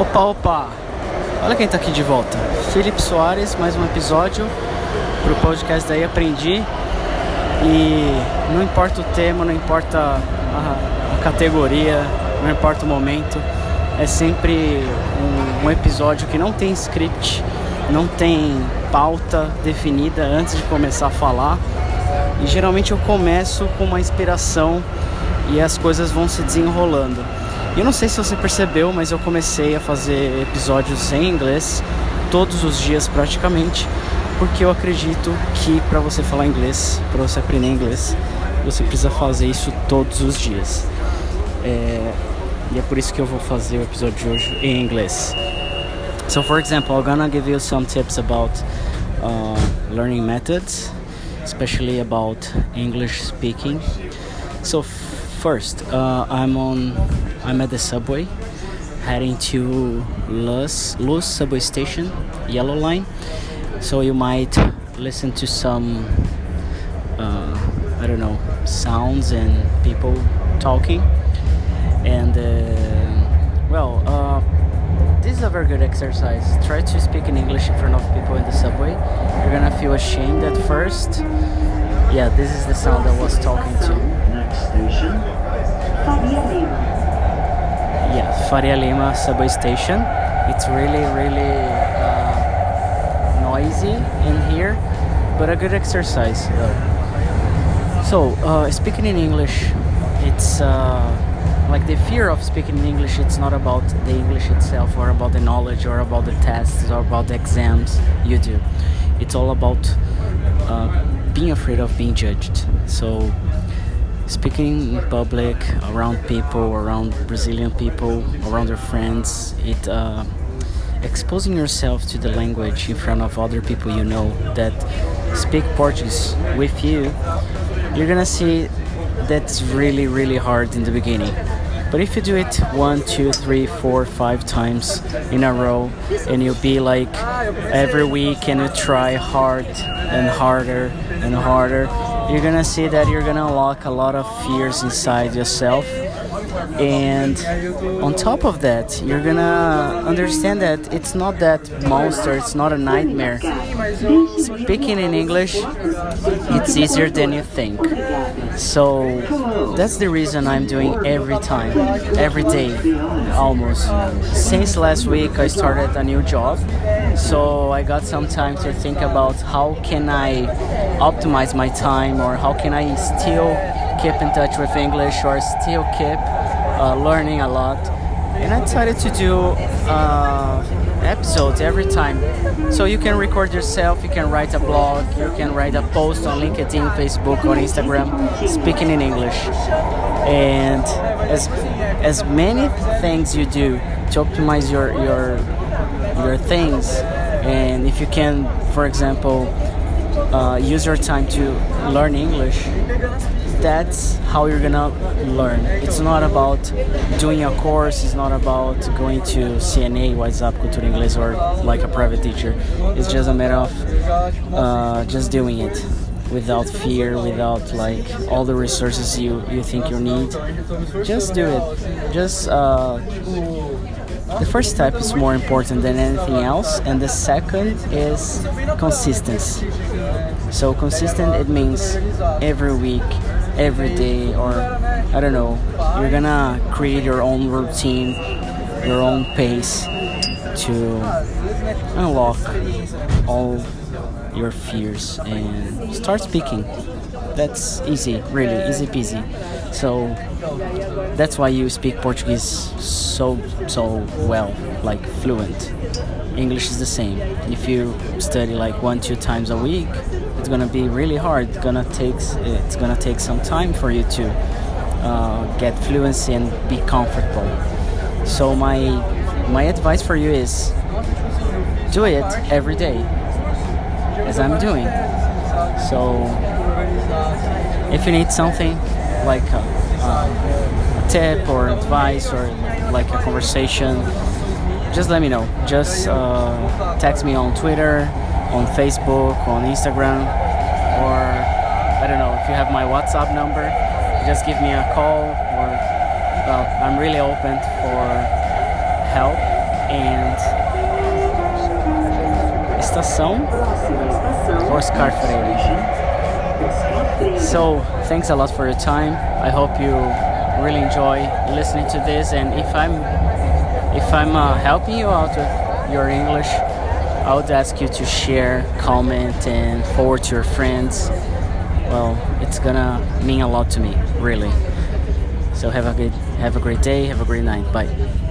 Opa, opa! Olha quem tá aqui de volta. Felipe Soares, mais um episódio pro podcast daí Aprendi. E não importa o tema, não importa a, a categoria, não importa o momento, é sempre um, um episódio que não tem script, não tem pauta definida antes de começar a falar. E geralmente eu começo com uma inspiração e as coisas vão se desenrolando. Eu não sei se você percebeu, mas eu comecei a fazer episódios em inglês todos os dias praticamente, porque eu acredito que para você falar inglês, para você aprender inglês, você precisa fazer isso todos os dias. É, e é por isso que eu vou fazer o episódio de hoje em inglês. So, for example, I'm gonna give you some tips about uh, learning methods, especially about English speaking. So, first, uh, I'm on I'm at the subway heading to Luz, Luz subway station, yellow line. So you might listen to some, uh, I don't know, sounds and people talking. And uh, well, uh, this is a very good exercise. Try to speak in English in front of people in the subway. You're gonna feel ashamed at first. Yeah, this is the sound I was talking to. Next station, Faria Lima. Yeah, Faria Lima subway station. It's really, really uh, noisy in here, but a good exercise though. So, uh, speaking in English, it's uh, like the fear of speaking in English. It's not about the English itself, or about the knowledge, or about the tests, or about the exams you do. It's all about uh, being afraid of being judged. So speaking in public around people around brazilian people around your friends. It uh, exposing yourself to the language in front of other people you know that speak portuguese with you you're gonna see that's really really hard in the beginning but if you do it one two three four five times in a row and you'll be like every week and you try hard and harder and harder you're gonna see that you're gonna unlock a lot of fears inside yourself and on top of that you're gonna understand that it's not that monster it's not a nightmare. Speaking in english it's easier than you think. So that's the reason i'm doing every time every day almost. Since last week i started a new job. So i got some time to think about how can i optimize my time or how can i still keep in touch with english or still keep uh, learning a lot. And i decided to do uh, episodes every time. So you can record yourself you can write a blog you can write a post on linkedin facebook or instagram speaking in english. And as as many things you do to optimize your your your things and if you can for example uh, use your time to learn english that's how you're gonna learn. It's not about doing a course it's not about going to cna whatsapp cultura inglês or like a private teacher. It's just a matter of uh, just doing it without fear without like all the resources you you think you need. Just do it. Just uh, the first step is more important than anything else and the second is consistency. So consistent it means every week every day or i don't know. You're gonna create your own routine your own pace to unlock all your fears and start speaking. That's easy really easy peasy. So that's why you speak portuguese so so well like fluent. English is the same. If you study like one two times a week it's gonna be really hard. It's gonna take it's gonna take some time for you to uh, get fluency and be comfortable. So my my advice for you is do it every day as i'm doing. So if you need something like a, a tip or advice or like a conversation just let me know. Just uh, text me on twitter on facebook on instagram or i don't know if you have my whatsapp number just give me a call or well i'm really open for help and estação. Oscar. So thanks a lot for your time. I hope you really enjoy listening to this. And if I'm if I'm uh, helping you out with your English, I would ask you to share, comment, and forward to your friends. Well, it's gonna mean a lot to me, really. So have a good have a great day. Have a great night. Bye.